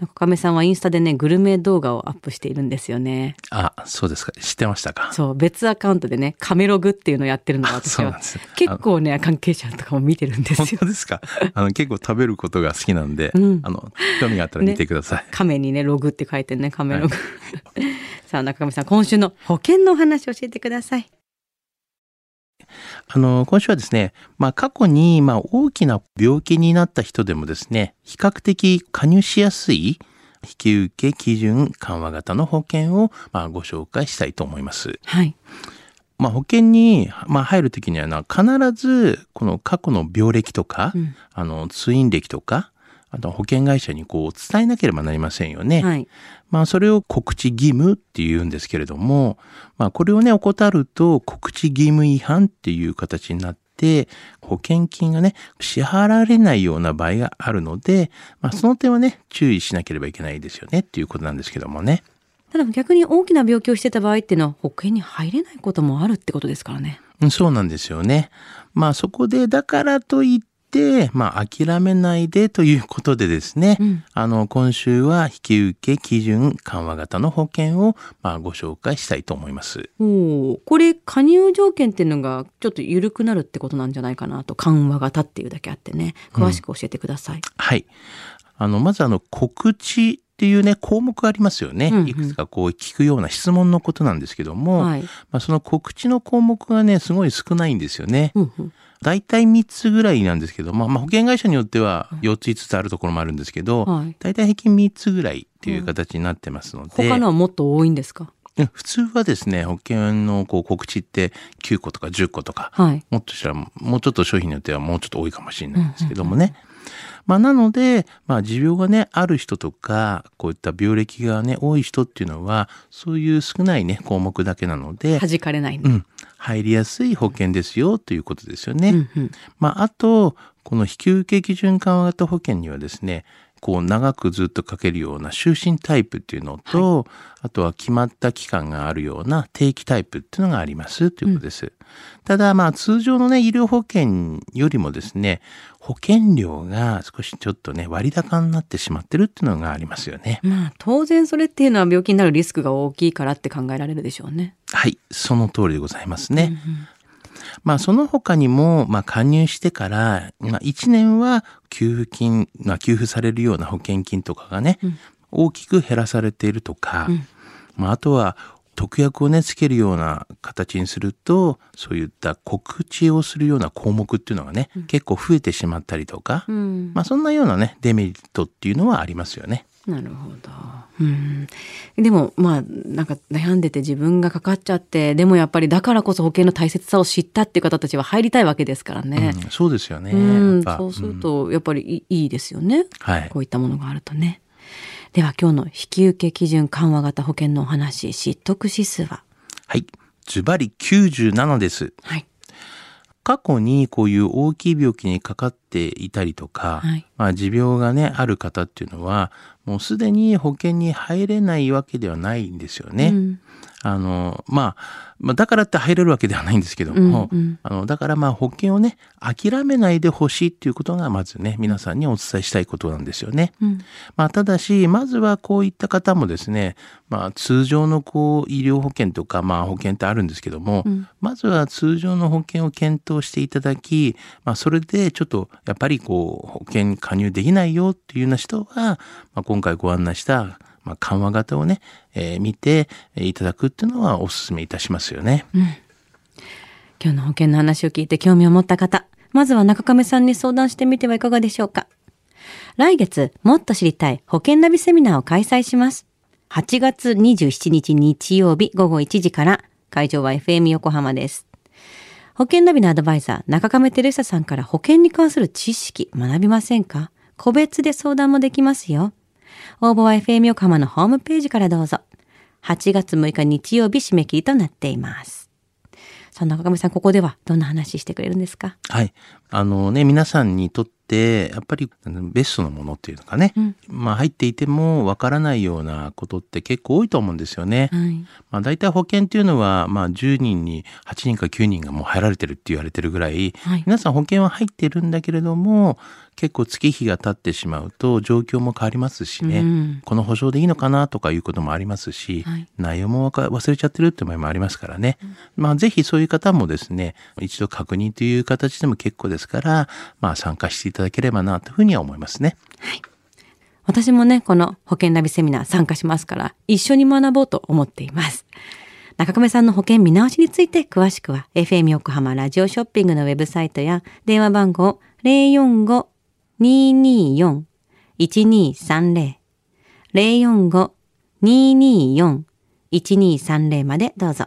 中亀さんはインスタでね、グルメ動画をアップしているんですよね。あ、そうですか。知ってましたか？そう、別アカウントでね、カメログっていうのをやってるのが私はそうなんです。結構ね、関係者とかも見てるんです本よ。当ですか？あの、結構食べることが好きなんで、うんあの、興味があったら見てください。亀にね、ログって書いてね、カメログ。さあ、中上さん、今週の保険のお話教えてください。あの、今週はですね、まあ、過去に、まあ、大きな病気になった人でもですね、比較的加入しやすい引き受け基準緩和型の保険を、まあ、ご紹介したいと思います。はい。まあ、保険に、まあ、入るときにはな、必ず、この過去の病歴とか、うんあの、通院歴とか、あと保険会社にこう伝えなければなりませんよね。はい。まあそれを告知義務って言うんですけれども、まあこれをね、怠ると告知義務違反っていう形になって、保険金がね、支払われないような場合があるので、まあその点はね、注意しなければいけないですよねっていうことなんですけどもね。ただ逆に大きな病気をしてた場合っていうのは保険に入れないこともあるってことですからね。うんそうなんですよね。まあそこでだからといって、まあ諦めないでということでですね、うんあの今週は引き受け基準緩和型の保険をまあご紹介したいと思います。おお、これ加入条件っていうのがちょっと緩くなるってことなんじゃないかなと、緩和型っていうだけあってね、詳しく教えてください。はい。あの、まずあの、告知っていうね、項目がありますよね。うんうんいくつかこう聞くような質問のことなんですけども、はい。まあ、その告知の項目がね、すごい少ないんですよね。うんうん。大体3つぐらいなんですけど、まあ、まあ保険会社によっては4つ5つあるところもあるんですけど、はい。大体平均3つぐらいっていう形になってますので、他のはもっと多いんですか？うん普通はですね、保険のこう告知って9個とか10個とか、はい。もっとしたら、もうちょっと商品によってはもうちょっと多いかもしれないんですけどもね。まあ、なので、まあ、持病がね、ある人とか、こういった病歴がね、多い人っていうのは、そういう少ないね、項目だけなので、弾かれないんだ。うん、入りやすい保険ですよ、ということですよね。うんうん。まあ、あと、この引き受け基準緩和型保険にはですね、こう長くずっとかけるような終身タイプっていうのと、あとは決まった期間があるような定期タイプっていうのがありますということです。ただまあ通常のね、医療保険よりもですね、保険料が少しちょっとね、割高になってしまってるっていうのがありますよね。まあ当然それっていうのは病気になるリスクが大きいからって考えられるでしょうね。はい、その通りでございますね。まあその他にも、まあ加入してから、まあ1年は給付金、まあ給付されるような保険金とかがね、大きく減らされているとか、まああとは特約をね、つけるような形にすると、そういった告知をするような項目っていうのがね、結構増えてしまったりとか、うん。まあそんなようなね、デメリットっていうのはありますよね。なるほど。うん。でもまあなんか悩んでて自分がかかっちゃって、でもやっぱりだからこそ保険の大切さを知ったっていう方たちは入りたいわけですからね。うんそうですよね。うん、そうするとやっぱりいいですよね。はいこういったものがあるとね。では今日の引き受け基準緩和型保険のお話、知得指数は？はい。ズバリ97です。はい。過去にこういう大きい病気にかかっていたりとか、はい。まあ持病がね、ある方っていうのは、もうすでに保険に入れないわけではないんですよね。うん。あの、まあ、まあ、だからって入れるわけではないんですけども、うんうん。あの、だからまあ保険をね、諦めないでほしいっていうことがまずね、皆さんにお伝えしたいことなんですよね。うん。まあ、ただし、まずはこういった方もですね、まあ、通常のこう、医療保険とか、まあ、保険ってあるんですけども、うん。まずは通常の保険を検討していただき、まあ、それでちょっと、やっぱりこう、保険加入できないよっていうような人は、まあ、今回ご案内した、まあ、緩和型をね、えー見ていただくっていうのはお勧めいたしますよね。今日の保険の話を聞いて興味を持った方、まずは中亀さんに相談してみてはいかがでしょうか。来月、もっと知りたい保険ナビセミナーを開催します。8月27日日曜日午後1時から、会場は FM 横浜です。保険ナビのアドバイザー、中亀照久さんから保険に関する知識学びませんか？個別で相談もできますよ。応募は FM 横浜のホームページからどうぞ。8月6日日曜日締め切りとなっています。さあ、中亀さん、ここではどんな話してくれるんですか？はい。あのね、皆さんにとってて、やっぱりベストのものっていうのかね、うんまあ入っていてもわからないようなことって結構多いと思うんですよね。はい。まあ大体保険っていうのは、まあ10人に8人か9人がもう入られてるって言われてるぐらい、はい。皆さん保険は入ってるんだけれども、結構月日が経ってしまうと状況も変わりますしね、うんこの保証でいいのかなとかいうこともありますし、はい内容も忘れちゃってるって場合もありますからね。まあぜひそういう方もですね、一度確認という形でも結構ですから、まあ参加していただければなというふうには思いますね。はい私もね、この保険ナビセミナー参加しますから、一緒に学ぼうと思っています。中亀さんの保険見直しについて詳しくは、FM 横浜ラジオショッピングのウェブサイトや、電話番号045-224-1230、045-224-1230までどうぞ。